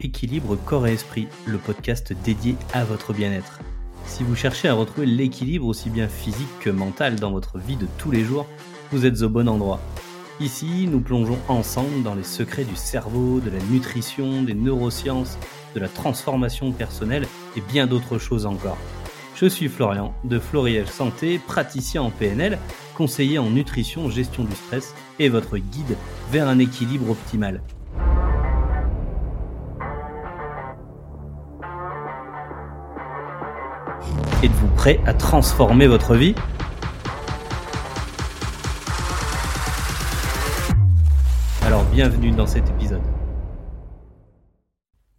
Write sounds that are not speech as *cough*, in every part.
Équilibre Corps et Esprit, le podcast dédié à votre bien-être. Si vous cherchez à retrouver l'équilibre aussi bien physique que mental dans votre vie de tous les jours, vous êtes au bon endroit. Ici, nous plongeons ensemble dans les secrets du cerveau, de la nutrition, des neurosciences, de la transformation personnelle et bien d'autres choses encore. Je suis Florian de Floriel Santé, praticien en PNL, conseiller en nutrition, gestion du stress et votre guide vers un équilibre optimal. Êtes-vous prêt à transformer votre vie? Alors bienvenue dans cet épisode.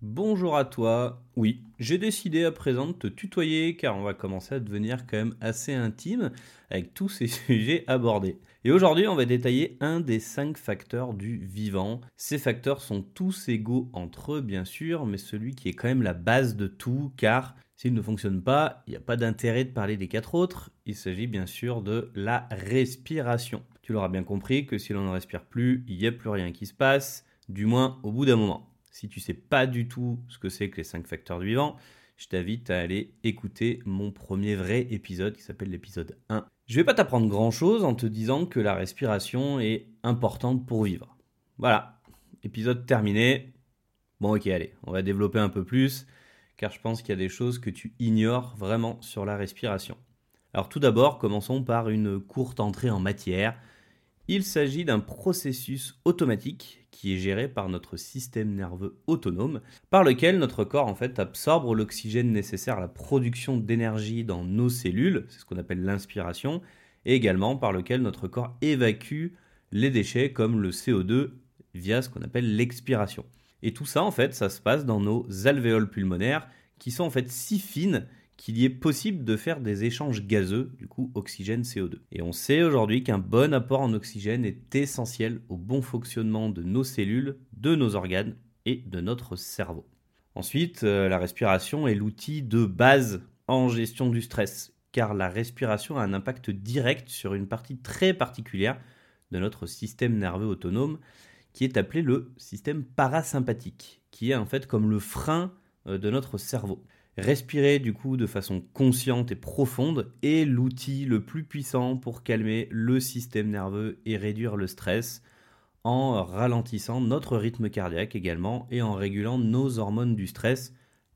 Bonjour à toi. Oui, j'ai décidé à présent de te tutoyer car on va commencer à devenir quand même assez intime avec tous ces *laughs* sujets abordés. Et aujourd'hui, on va détailler un des cinq facteurs du vivant. Ces facteurs sont tous égaux entre eux, bien sûr, mais celui qui est quand même la base de tout car s'il ne fonctionne pas, il n'y a pas d'intérêt de parler des quatre autres. Il s'agit bien sûr de la respiration. Tu l'auras bien compris que si l'on ne respire plus, il n'y a plus rien qui se passe, du moins au bout d'un moment. Si tu sais pas du tout ce que c'est que les 5 facteurs du vivant, je t'invite à aller écouter mon premier vrai épisode qui s'appelle l'épisode 1. Je vais pas t'apprendre grand chose en te disant que la respiration est importante pour vivre. Voilà, épisode terminé. Bon ok allez, on va développer un peu plus car je pense qu'il y a des choses que tu ignores vraiment sur la respiration. Alors tout d'abord, commençons par une courte entrée en matière. Il s'agit d'un processus automatique qui est géré par notre système nerveux autonome, par lequel notre corps en fait absorbe l'oxygène nécessaire à la production d'énergie dans nos cellules, c'est ce qu'on appelle l'inspiration, et également par lequel notre corps évacue les déchets comme le CO2 via ce qu'on appelle l'expiration. Et tout ça en fait, ça se passe dans nos alvéoles pulmonaires qui sont en fait si fines qu'il y est possible de faire des échanges gazeux, du coup oxygène-CO2. Et on sait aujourd'hui qu'un bon apport en oxygène est essentiel au bon fonctionnement de nos cellules, de nos organes et de notre cerveau. Ensuite, euh, la respiration est l'outil de base en gestion du stress, car la respiration a un impact direct sur une partie très particulière de notre système nerveux autonome, qui est appelé le système parasympathique, qui est en fait comme le frein euh, de notre cerveau. Respirer du coup de façon consciente et profonde est l'outil le plus puissant pour calmer le système nerveux et réduire le stress en ralentissant notre rythme cardiaque également et en régulant nos hormones du stress,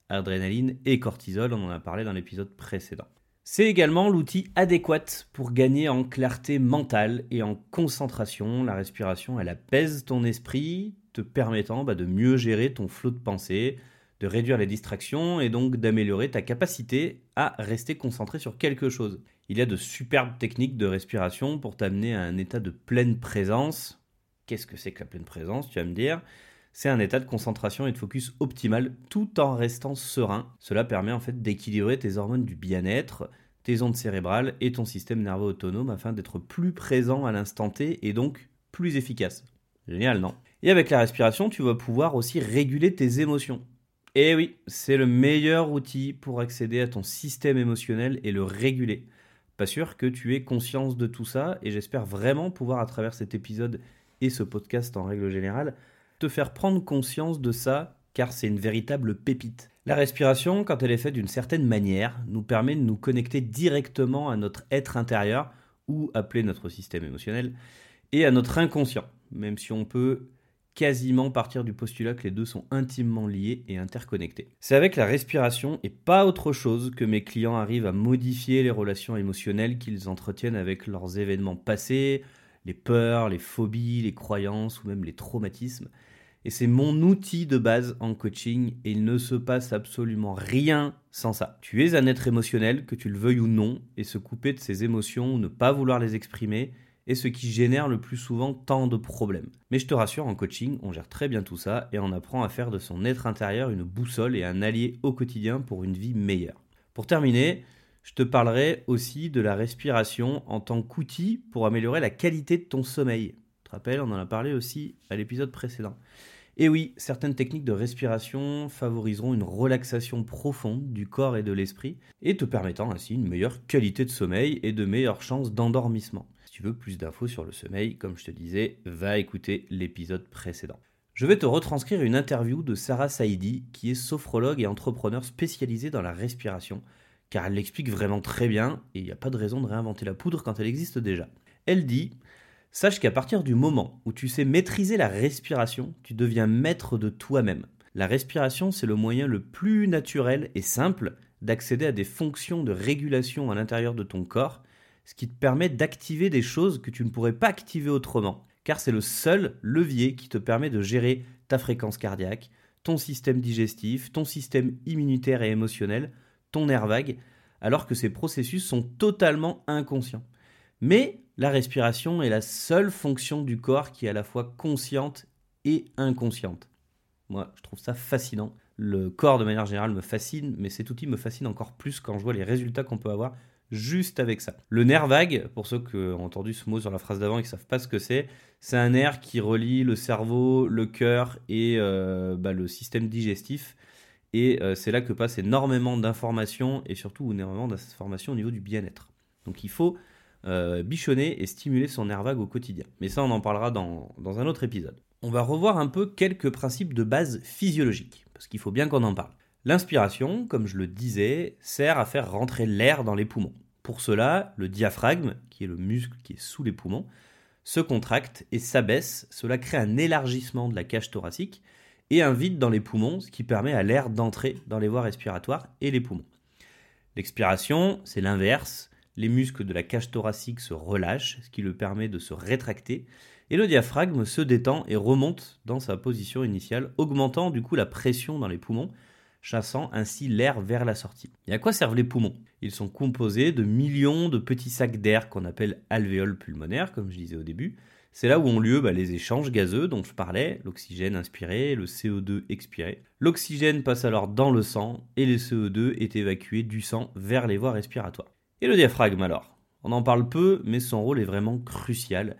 adrénaline et cortisol, on en a parlé dans l'épisode précédent. C'est également l'outil adéquat pour gagner en clarté mentale et en concentration. La respiration, elle apaise ton esprit, te permettant bah, de mieux gérer ton flot de pensée, de réduire les distractions et donc d'améliorer ta capacité à rester concentré sur quelque chose. Il y a de superbes techniques de respiration pour t'amener à un état de pleine présence. Qu'est-ce que c'est que la pleine présence, tu vas me dire? C'est un état de concentration et de focus optimal tout en restant serein. Cela permet en fait d'équilibrer tes hormones du bien-être, tes ondes cérébrales et ton système nerveux autonome afin d'être plus présent à l'instant T et donc plus efficace. Génial, non? Et avec la respiration, tu vas pouvoir aussi réguler tes émotions. Eh oui, c'est le meilleur outil pour accéder à ton système émotionnel et le réguler. Pas sûr que tu aies conscience de tout ça et j'espère vraiment pouvoir à travers cet épisode et ce podcast en règle générale te faire prendre conscience de ça car c'est une véritable pépite. La respiration, quand elle est faite d'une certaine manière, nous permet de nous connecter directement à notre être intérieur ou appeler notre système émotionnel et à notre inconscient, même si on peut quasiment partir du postulat que les deux sont intimement liés et interconnectés. C'est avec la respiration et pas autre chose que mes clients arrivent à modifier les relations émotionnelles qu'ils entretiennent avec leurs événements passés, les peurs, les phobies, les croyances ou même les traumatismes. Et c'est mon outil de base en coaching et il ne se passe absolument rien sans ça. Tu es un être émotionnel, que tu le veuilles ou non, et se couper de ses émotions ou ne pas vouloir les exprimer, et ce qui génère le plus souvent tant de problèmes. Mais je te rassure, en coaching, on gère très bien tout ça et on apprend à faire de son être intérieur une boussole et un allié au quotidien pour une vie meilleure. Pour terminer, je te parlerai aussi de la respiration en tant qu'outil pour améliorer la qualité de ton sommeil. Tu te rappelles, on en a parlé aussi à l'épisode précédent. Et oui, certaines techniques de respiration favoriseront une relaxation profonde du corps et de l'esprit et te permettant ainsi une meilleure qualité de sommeil et de meilleures chances d'endormissement tu veux plus d'infos sur le sommeil, comme je te disais, va écouter l'épisode précédent. Je vais te retranscrire une interview de Sarah Saidi, qui est sophrologue et entrepreneur spécialisée dans la respiration, car elle l'explique vraiment très bien et il n'y a pas de raison de réinventer la poudre quand elle existe déjà. Elle dit Sache qu'à partir du moment où tu sais maîtriser la respiration, tu deviens maître de toi-même. La respiration, c'est le moyen le plus naturel et simple d'accéder à des fonctions de régulation à l'intérieur de ton corps, ce qui te permet d'activer des choses que tu ne pourrais pas activer autrement, car c'est le seul levier qui te permet de gérer ta fréquence cardiaque, ton système digestif, ton système immunitaire et émotionnel, ton nerf vague, alors que ces processus sont totalement inconscients. Mais la respiration est la seule fonction du corps qui est à la fois consciente et inconsciente. Moi, je trouve ça fascinant. Le corps, de manière générale, me fascine, mais cet outil me fascine encore plus quand je vois les résultats qu'on peut avoir juste avec ça. Le nerf vague, pour ceux qui ont entendu ce mot sur la phrase d'avant et qui ne savent pas ce que c'est, c'est un nerf qui relie le cerveau, le cœur et euh, bah, le système digestif. Et euh, c'est là que passe énormément d'informations et surtout énormément d'informations au niveau du bien-être. Donc il faut euh, bichonner et stimuler son nerf vague au quotidien. Mais ça, on en parlera dans, dans un autre épisode. On va revoir un peu quelques principes de base physiologiques, parce qu'il faut bien qu'on en parle. L'inspiration, comme je le disais, sert à faire rentrer l'air dans les poumons. Pour cela, le diaphragme, qui est le muscle qui est sous les poumons, se contracte et s'abaisse. Cela crée un élargissement de la cage thoracique et un vide dans les poumons, ce qui permet à l'air d'entrer dans les voies respiratoires et les poumons. L'expiration, c'est l'inverse. Les muscles de la cage thoracique se relâchent, ce qui le permet de se rétracter, et le diaphragme se détend et remonte dans sa position initiale, augmentant du coup la pression dans les poumons, chassant ainsi l'air vers la sortie. Et à quoi servent les poumons? Ils sont composés de millions de petits sacs d'air qu'on appelle alvéoles pulmonaires, comme je disais au début, c'est là où ont lieu bah, les échanges gazeux dont je parlais, l'oxygène inspiré, le CO2 expiré. L'oxygène passe alors dans le sang et le CO2 est évacué du sang vers les voies respiratoires. Et le diaphragme alors? On en parle peu, mais son rôle est vraiment crucial.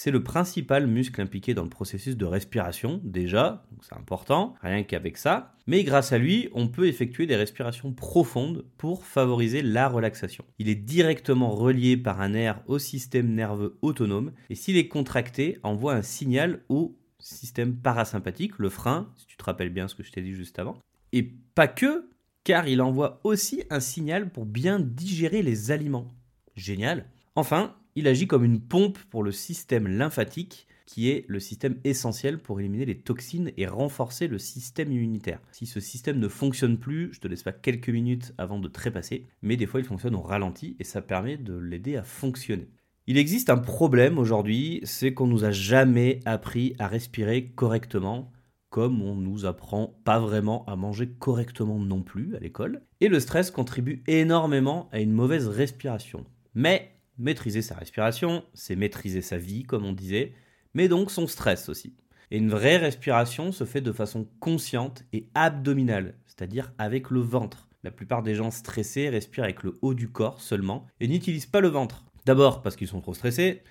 C'est le principal muscle impliqué dans le processus de respiration, déjà, c'est important, rien qu'avec ça. Mais grâce à lui, on peut effectuer des respirations profondes pour favoriser la relaxation. Il est directement relié par un nerf au système nerveux autonome, et s'il est contracté, envoie un signal au système parasympathique, le frein, si tu te rappelles bien ce que je t'ai dit juste avant. Et pas que, car il envoie aussi un signal pour bien digérer les aliments. Génial. Enfin, il agit comme une pompe pour le système lymphatique, qui est le système essentiel pour éliminer les toxines et renforcer le système immunitaire. Si ce système ne fonctionne plus, je te laisse pas quelques minutes avant de trépasser, mais des fois il fonctionne au ralenti et ça permet de l'aider à fonctionner. Il existe un problème aujourd'hui, c'est qu'on nous a jamais appris à respirer correctement, comme on nous apprend pas vraiment à manger correctement non plus à l'école. Et le stress contribue énormément à une mauvaise respiration. Mais Maîtriser sa respiration, c'est maîtriser sa vie, comme on disait, mais donc son stress aussi. Et une vraie respiration se fait de façon consciente et abdominale, c'est-à-dire avec le ventre. La plupart des gens stressés respirent avec le haut du corps seulement et n'utilisent pas le ventre. D'abord parce qu'ils sont trop stressés,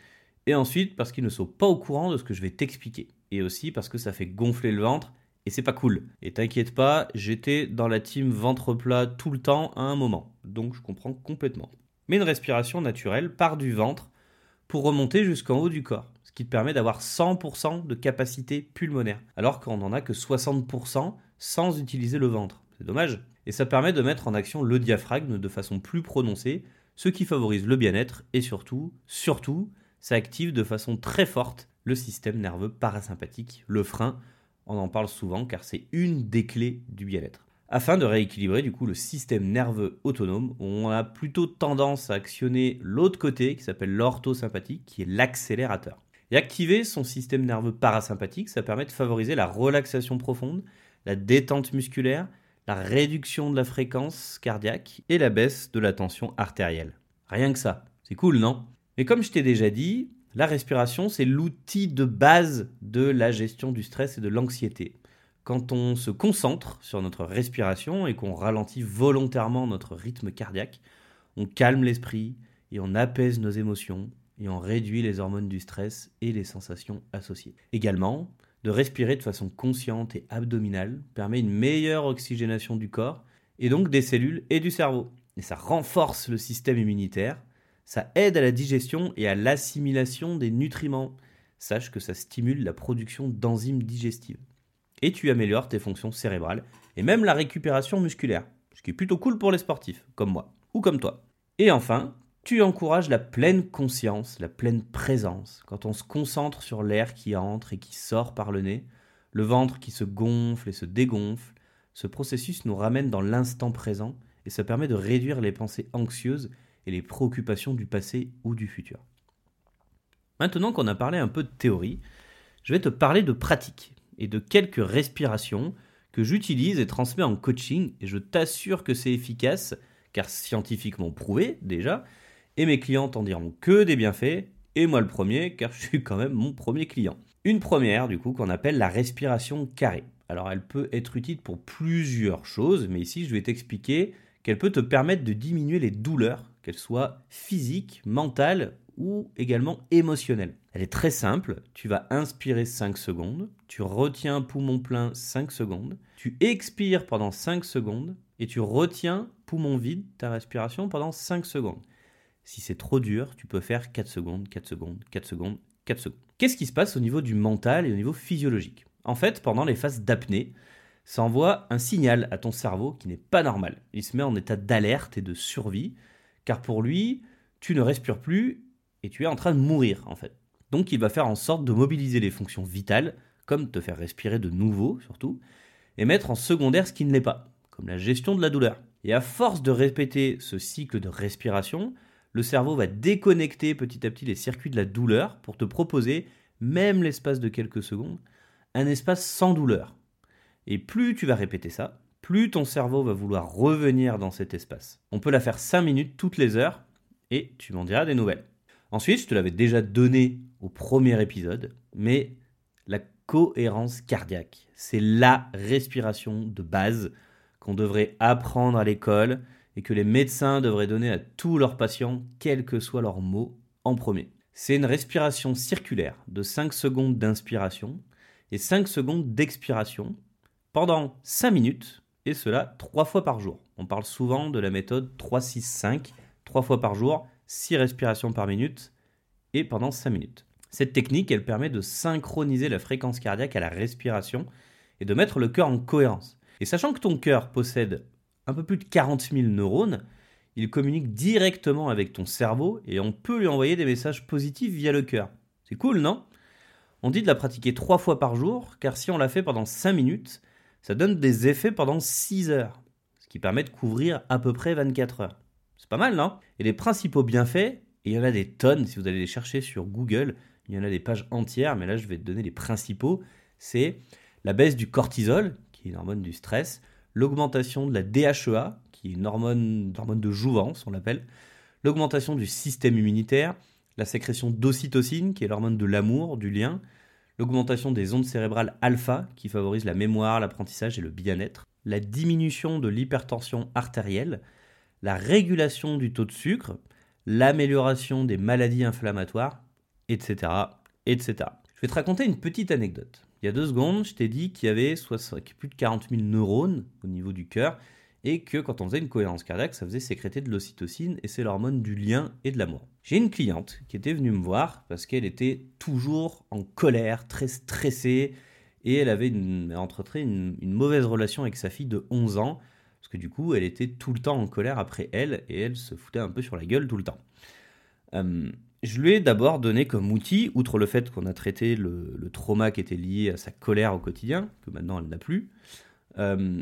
et ensuite parce qu'ils ne sont pas au courant de ce que je vais t'expliquer. Et aussi parce que ça fait gonfler le ventre et c'est pas cool. Et t'inquiète pas, j'étais dans la team ventre plat tout le temps à un moment, donc je comprends complètement mais une respiration naturelle part du ventre pour remonter jusqu'en haut du corps, ce qui te permet d'avoir 100% de capacité pulmonaire, alors qu'on n'en a que 60% sans utiliser le ventre. C'est dommage. Et ça permet de mettre en action le diaphragme de façon plus prononcée, ce qui favorise le bien-être et surtout, surtout, ça active de façon très forte le système nerveux parasympathique, le frein. On en parle souvent car c'est une des clés du bien-être afin de rééquilibrer du coup le système nerveux autonome. On a plutôt tendance à actionner l'autre côté qui s'appelle l'orthosympathique, qui est l'accélérateur. Et activer son système nerveux parasympathique, ça permet de favoriser la relaxation profonde, la détente musculaire, la réduction de la fréquence cardiaque et la baisse de la tension artérielle. Rien que ça, c'est cool, non? Mais comme je t'ai déjà dit, la respiration, c'est l'outil de base de la gestion du stress et de l'anxiété quand on se concentre sur notre respiration et qu'on ralentit volontairement notre rythme cardiaque, on calme l'esprit et on apaise nos émotions et on réduit les hormones du stress et les sensations associées. Également, de respirer de façon consciente et abdominale permet une meilleure oxygénation du corps et donc des cellules et du cerveau. Et ça renforce le système immunitaire, ça aide à la digestion et à l'assimilation des nutriments. Sache que ça stimule la production d'enzymes digestives. Et tu améliores tes fonctions cérébrales et même la récupération musculaire, ce qui est plutôt cool pour les sportifs, comme moi ou comme toi. Et enfin, tu encourages la pleine conscience, la pleine présence, quand on se concentre sur l'air qui entre et qui sort par le nez, le ventre qui se gonfle et se dégonfle, ce processus nous ramène dans l'instant présent et ça permet de réduire les pensées anxieuses et les préoccupations du passé ou du futur. Maintenant qu'on a parlé un peu de théorie, je vais te parler de pratique et de quelques respirations que j'utilise et transmets en coaching et je t'assure que c'est efficace car scientifiquement prouvé déjà et mes clients t'en diront que des bienfaits et moi le premier car je suis quand même mon premier client. Une première du coup qu'on appelle la respiration carrée. Alors elle peut être utile pour plusieurs choses mais ici je vais t'expliquer qu'elle peut te permettre de diminuer les douleurs, qu'elles soient physiques, mentales ou également émotionnelles. Elle est très simple, tu vas inspirer 5 secondes, tu retiens poumon plein 5 secondes, tu expires pendant 5 secondes et tu retiens poumon vide ta respiration pendant 5 secondes. Si c'est trop dur, tu peux faire 4 secondes, 4 secondes, 4 secondes, 4 secondes. Qu'est-ce qui se passe au niveau du mental et au niveau physiologique? En fait, pendant les phases d'apnée, ça envoie un signal à ton cerveau qui n'est pas normal. Il se met en état d'alerte et de survie, car pour lui, tu ne respires plus et tu es en train de mourir en fait. Donc il va faire en sorte de mobiliser les fonctions vitales, comme te faire respirer de nouveau surtout, et mettre en secondaire ce qui ne l'est pas, comme la gestion de la douleur. Et à force de répéter ce cycle de respiration, le cerveau va déconnecter petit à petit les circuits de la douleur pour te proposer, même l'espace de quelques secondes, un espace sans douleur, et plus tu vas répéter ça, plus ton cerveau va vouloir revenir dans cet espace. On peut la faire 5 minutes toutes les heures et tu m'en diras des nouvelles. Ensuite, je te l'avais déjà donné au premier épisode, mais la cohérence cardiaque, c'est la respiration de base qu'on devrait apprendre à l'école et que les médecins devraient donner à tous leurs patients, quels que soient leurs mots, en premier. C'est une respiration circulaire de 5 secondes d'inspiration et 5 secondes d'expiration pendant 5 minutes, et cela 3 fois par jour. On parle souvent de la méthode 3-6-5, 3 fois par jour, 6 respirations par minute, et pendant 5 minutes. Cette technique, elle permet de synchroniser la fréquence cardiaque à la respiration et de mettre le cœur en cohérence. Et sachant que ton cœur possède un peu plus de 40 000 neurones, il communique directement avec ton cerveau et on peut lui envoyer des messages positifs via le cœur. C'est cool, non? On dit de la pratiquer 3 fois par jour, car si on la fait pendant 5 minutes, ça donne des effets pendant 6 heures, ce qui permet de couvrir à peu près 24 heures. Pas mal, non? Et les principaux bienfaits, et il y en a des tonnes si vous allez les chercher sur Google, il y en a des pages entières, mais là je vais te donner les principaux, c'est la baisse du cortisol, qui est une hormone du stress, l'augmentation de la DHEA, qui est une hormone, de jouvence, on l'appelle, l'augmentation du système immunitaire, la sécrétion d'ocytocine, qui est l'hormone de l'amour, du lien, l'augmentation des ondes cérébrales alpha qui favorisent la mémoire, l'apprentissage et le bien-être, la diminution de l'hypertension artérielle, la régulation du taux de sucre, l'amélioration des maladies inflammatoires, etc., etc. Je vais te raconter une petite anecdote. Il y a deux secondes, je t'ai dit qu'il y avait plus de 40 000 neurones au niveau du cœur et que quand on faisait une cohérence cardiaque, ça faisait sécréter de l'ocytocine et c'est l'hormone du lien et de l'amour. J'ai une cliente qui était venue me voir parce qu'elle était toujours en colère, très stressée et elle avait une, une, une, mauvaise relation avec sa fille de 11 ans parce que du coup, elle était tout le temps en colère après elle et elle se foutait un peu sur la gueule tout le temps. Euh, je lui ai d'abord donné comme outil, outre le fait qu'on a traité le, le, trauma qui était lié à sa colère au quotidien, que maintenant elle n'a plus, euh,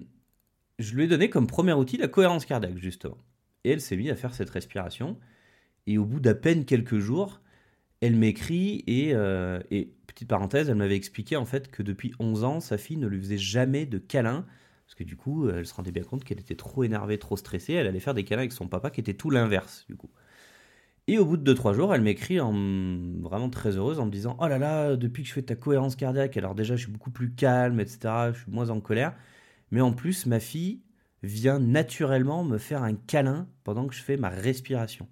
je lui ai donné comme premier outil la cohérence cardiaque, justement. Et elle s'est mise à faire cette respiration. Et au bout d'à peine quelques jours, elle m'écrit et, euh, et, petite parenthèse, elle m'avait expliqué en fait que depuis 11 ans, sa fille ne lui faisait jamais de câlins. Parce que du coup, elle se rendait bien compte qu'elle était trop énervée, trop stressée. Elle allait faire des câlins avec son papa qui était tout l'inverse, du coup. Et au bout de 2-3 jours, elle m'écrit en vraiment très heureuse en me disant Oh là là, depuis que je fais ta cohérence cardiaque, alors déjà je suis beaucoup plus calme, etc. Je suis moins en colère. Mais en plus, ma fille vient naturellement me faire un câlin pendant que je fais ma respiration.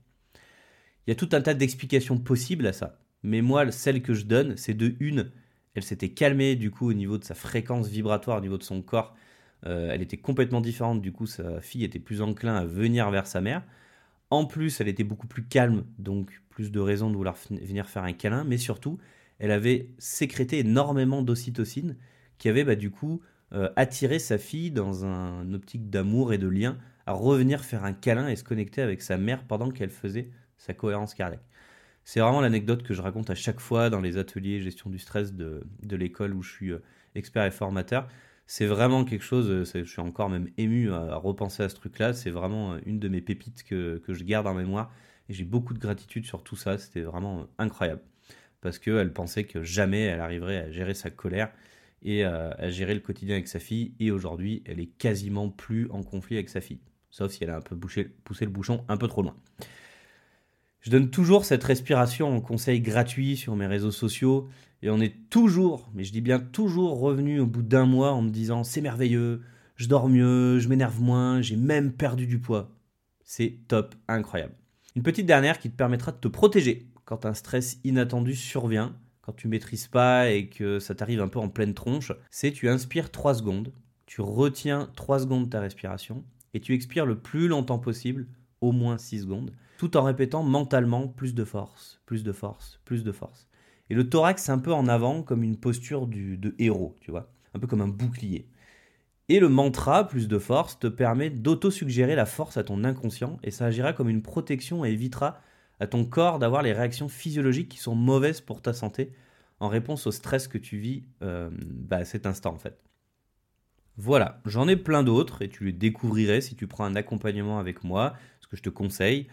Il y a tout un tas d'explications possibles à ça. Mais moi, celle que je donne, c'est de une, elle s'était calmée du coup au niveau de sa fréquence vibratoire, au niveau de son corps. Euh, elle était complètement différente, du coup sa fille était plus enclin à venir vers sa mère. En plus, elle était beaucoup plus calme, donc plus de raisons de vouloir venir faire un câlin, mais surtout, elle avait sécrété énormément d'ocytocine, qui avait bah, du coup euh, attiré sa fille dans un optique d'amour et de lien à revenir faire un câlin et se connecter avec sa mère pendant qu'elle faisait sa cohérence cardiaque. C'est vraiment l'anecdote que je raconte à chaque fois dans les ateliers gestion du stress de, l'école où je suis euh, expert et formateur. C'est vraiment quelque chose, euh, je suis encore même ému à, repenser à ce truc-là. C'est vraiment une de mes pépites que, que je garde en mémoire. Et j'ai beaucoup de gratitude sur tout ça. C'était vraiment incroyable. Parce qu'elle pensait que jamais elle arriverait à gérer sa colère et à, gérer le quotidien avec sa fille. Et aujourd'hui, elle est quasiment plus en conflit avec sa fille. Sauf si elle a un peu poussé le bouchon un peu trop loin. Je donne toujours cette respiration en conseil gratuit sur mes réseaux sociaux. Et on est toujours, mais je dis bien toujours, revenu au bout d'un mois en me disant c'est merveilleux, je dors mieux, je m'énerve moins, j'ai même perdu du poids. C'est top, incroyable. Une petite dernière qui te permettra de te protéger quand un stress inattendu survient quand tu maîtrises pas et que ça t'arrive un peu en pleine tronche, c'est tu inspires 3 secondes, tu retiens 3 secondes ta respiration et tu expires le plus longtemps possible, au moins 6 secondes, tout en répétant mentalement plus de force, plus de force, plus de force. Et le thorax, un peu en avant comme une posture de héros, tu vois, un peu comme un bouclier. Et le mantra, plus de force, te permet d'auto-suggérer la force à ton inconscient et ça agira comme une protection et évitera à ton corps d'avoir les réactions physiologiques qui sont mauvaises pour ta santé en réponse au stress que tu vis euh, bah, à cet instant en fait. Voilà, j'en ai plein d'autres et tu les découvrirais si tu prends un accompagnement avec moi, ce que je te conseille.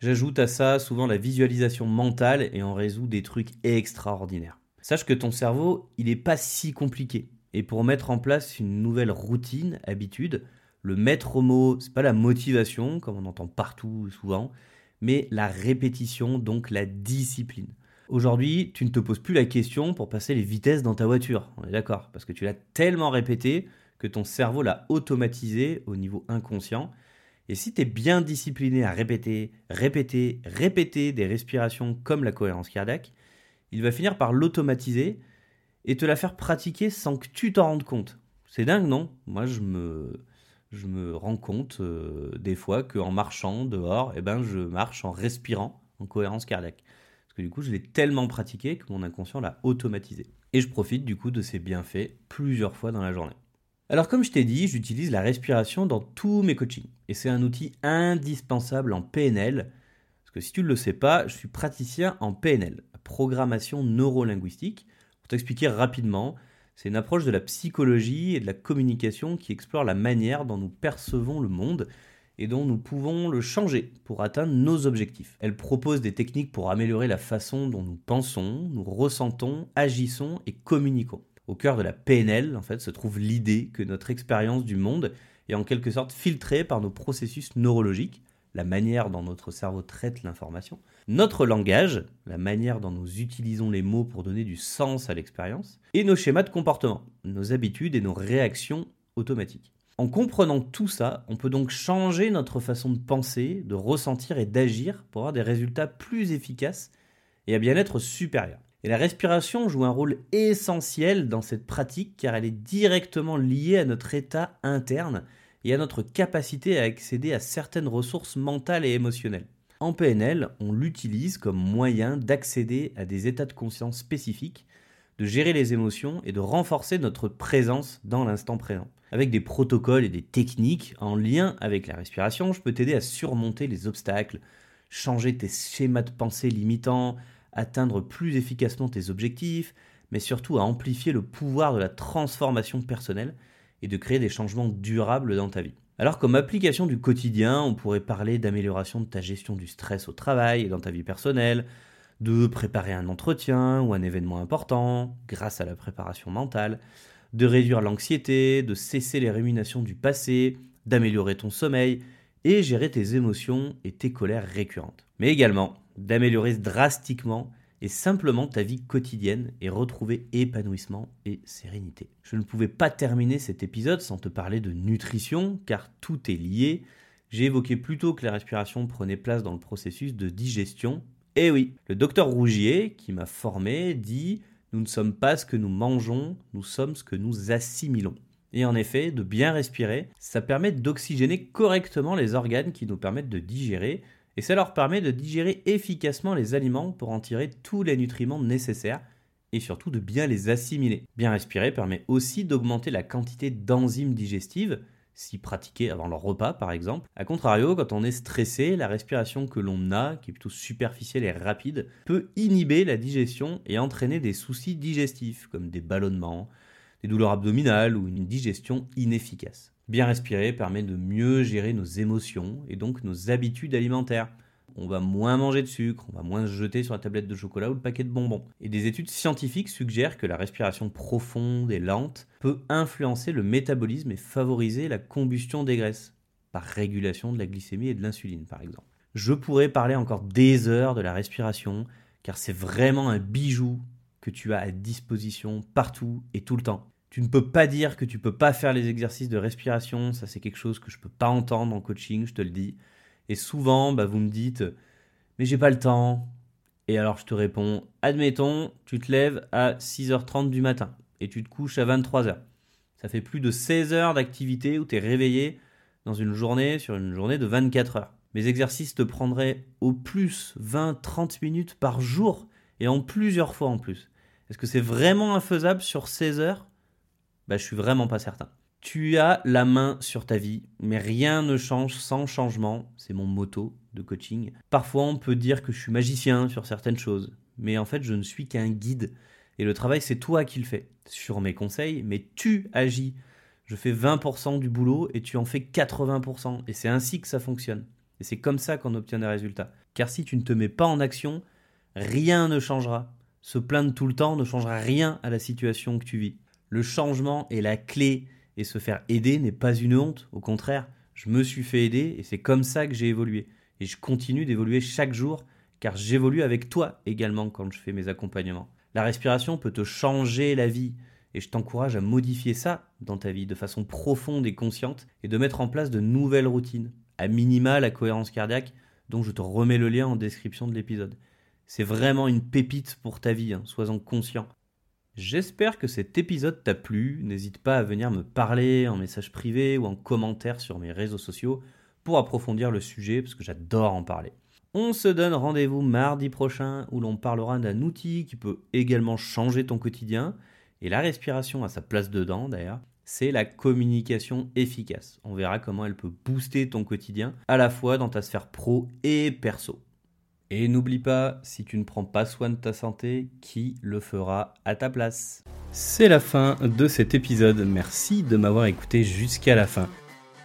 J'ajoute à ça souvent la visualisation mentale et on résout des trucs extraordinaires. Sache que ton cerveau, il n'est pas si compliqué. Et pour mettre en place une nouvelle routine, habitude, le maître mot, c'est pas la motivation, comme on entend partout souvent, mais la répétition, donc la discipline. Aujourd'hui, tu ne te poses plus la question pour passer les vitesses dans ta voiture, on est d'accord, parce que tu l'as tellement répété que ton cerveau l'a automatisé au niveau inconscient. Et si tu es bien discipliné à répéter, répéter, répéter des respirations comme la cohérence cardiaque, il va finir par l'automatiser et te la faire pratiquer sans que tu t'en rendes compte. C'est dingue, non? Moi, je me, je me rends compte euh, des fois qu'en marchant dehors, eh ben, je marche en respirant en cohérence cardiaque. Parce que du coup, je l'ai tellement pratiqué que mon inconscient l'a automatisé. Et je profite du coup de ces bienfaits plusieurs fois dans la journée. Alors comme je t'ai dit, j'utilise la respiration dans tous mes coachings. Et c'est un outil indispensable en PNL. Parce que si tu ne le sais pas, je suis praticien en PNL, programmation neurolinguistique. Pour t'expliquer rapidement, c'est une approche de la psychologie et de la communication qui explore la manière dont nous percevons le monde et dont nous pouvons le changer pour atteindre nos objectifs. Elle propose des techniques pour améliorer la façon dont nous pensons, nous ressentons, agissons et communiquons. Au cœur de la PNL, en fait, se trouve l'idée que notre expérience du monde est en quelque sorte filtrée par nos processus neurologiques, la manière dont notre cerveau traite l'information, notre langage, la manière dont nous utilisons les mots pour donner du sens à l'expérience, et nos schémas de comportement, nos habitudes et nos réactions automatiques. En comprenant tout ça, on peut donc changer notre façon de penser, de ressentir et d'agir pour avoir des résultats plus efficaces et un bien-être supérieur. Et la respiration joue un rôle essentiel dans cette pratique car elle est directement liée à notre état interne et à notre capacité à accéder à certaines ressources mentales et émotionnelles. En PNL, on l'utilise comme moyen d'accéder à des états de conscience spécifiques, de gérer les émotions et de renforcer notre présence dans l'instant présent. Avec des protocoles et des techniques en lien avec la respiration, je peux t'aider à surmonter les obstacles, changer tes schémas de pensée limitants, atteindre plus efficacement tes objectifs, mais surtout à amplifier le pouvoir de la transformation personnelle et de créer des changements durables dans ta vie. Alors comme application du quotidien, on pourrait parler d'amélioration de ta gestion du stress au travail et dans ta vie personnelle, de préparer un entretien ou un événement important grâce à la préparation mentale, de réduire l'anxiété, de cesser les ruminations du passé, d'améliorer ton sommeil et gérer tes émotions et tes colères récurrentes. Mais également d'améliorer drastiquement et simplement ta vie quotidienne et retrouver épanouissement et sérénité. Je ne pouvais pas terminer cet épisode sans te parler de nutrition, car tout est lié. J'ai évoqué plus tôt que la respiration prenait place dans le processus de digestion. Et oui, le docteur Rougier, qui m'a formé, dit Nous ne sommes pas ce que nous mangeons, nous sommes ce que nous assimilons. Et en effet, de bien respirer, ça permet d'oxygéner correctement les organes qui nous permettent de digérer, et ça leur permet de digérer efficacement les aliments pour en tirer tous les nutriments nécessaires et surtout de bien les assimiler. Bien respirer permet aussi d'augmenter la quantité d'enzymes digestives, si pratiquées avant leur repas par exemple. A contrario, quand on est stressé, la respiration que l'on a, qui est plutôt superficielle et rapide, peut inhiber la digestion et entraîner des soucis digestifs, comme des ballonnements, des douleurs abdominales ou une digestion inefficace. Bien respirer permet de mieux gérer nos émotions et donc nos habitudes alimentaires on va moins manger de sucre, on va moins se jeter sur la tablette de chocolat ou le paquet de bonbons. Et des études scientifiques suggèrent que la respiration profonde et lente peut influencer le métabolisme et favoriser la combustion des graisses, par régulation de la glycémie et de l'insuline par exemple. Je pourrais parler encore des heures de la respiration, car c'est vraiment un bijou que tu as à disposition partout et tout le temps. Tu ne peux pas dire que tu peux pas faire les exercices de respiration, ça c'est quelque chose que je peux pas entendre en coaching, je te le dis. Et souvent, bah, vous me dites, mais j'ai pas le temps. Et alors je te réponds, admettons, tu te lèves à 6h30 du matin et tu te couches à 23h. Ça fait plus de 16 heures d'activité où tu es réveillé dans une journée, sur une journée de 24 heures. Mes exercices te prendraient au plus 20-30 minutes par jour et en plusieurs fois en plus. Est-ce que c'est vraiment infaisable sur 16 heures? Bah, Je suis vraiment pas certain. Tu as la main sur ta vie, mais rien ne change sans changement. C'est mon motto de coaching. Parfois, on peut dire que je suis magicien sur certaines choses, mais en fait, je ne suis qu'un guide. Et le travail, c'est toi qui le fais, sur mes conseils, mais tu agis. Je fais 20% du boulot et tu en fais 80%. Et c'est ainsi que ça fonctionne. Et c'est comme ça qu'on obtient des résultats. Car si tu ne te mets pas en action, rien ne changera. Se plaindre tout le temps ne changera rien à la situation que tu vis. Le changement est la clé et se faire aider n'est pas une honte, au contraire, je me suis fait aider et c'est comme ça que j'ai évolué. Et je continue d'évoluer chaque jour car j'évolue avec toi également quand je fais mes accompagnements. La respiration peut te changer la vie et je t'encourage à modifier ça dans ta vie de façon profonde et consciente et de mettre en place de nouvelles routines, à minima la cohérence cardiaque dont je te remets le lien en description de l'épisode. C'est vraiment une pépite pour ta vie, hein, sois-en conscient. J'espère que cet épisode t'a plu. N'hésite pas à venir me parler en message privé ou en commentaire sur mes réseaux sociaux pour approfondir le sujet parce que j'adore en parler. On se donne rendez-vous mardi prochain où l'on parlera d'un outil qui peut également changer ton quotidien et la respiration à sa place dedans d'ailleurs. C'est la communication efficace. On verra comment elle peut booster ton quotidien à la fois dans ta sphère pro et perso. Et n'oublie pas, si tu ne prends pas soin de ta santé, qui le fera à ta place C'est la fin de cet épisode, merci de m'avoir écouté jusqu'à la fin.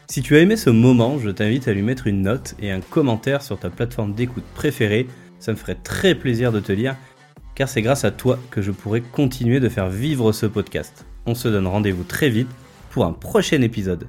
Si tu as aimé ce moment, je t'invite à lui mettre une note et un commentaire sur ta plateforme d'écoute préférée, ça me ferait très plaisir de te lire, car c'est grâce à toi que je pourrai continuer de faire vivre ce podcast. On se donne rendez-vous très vite pour un prochain épisode.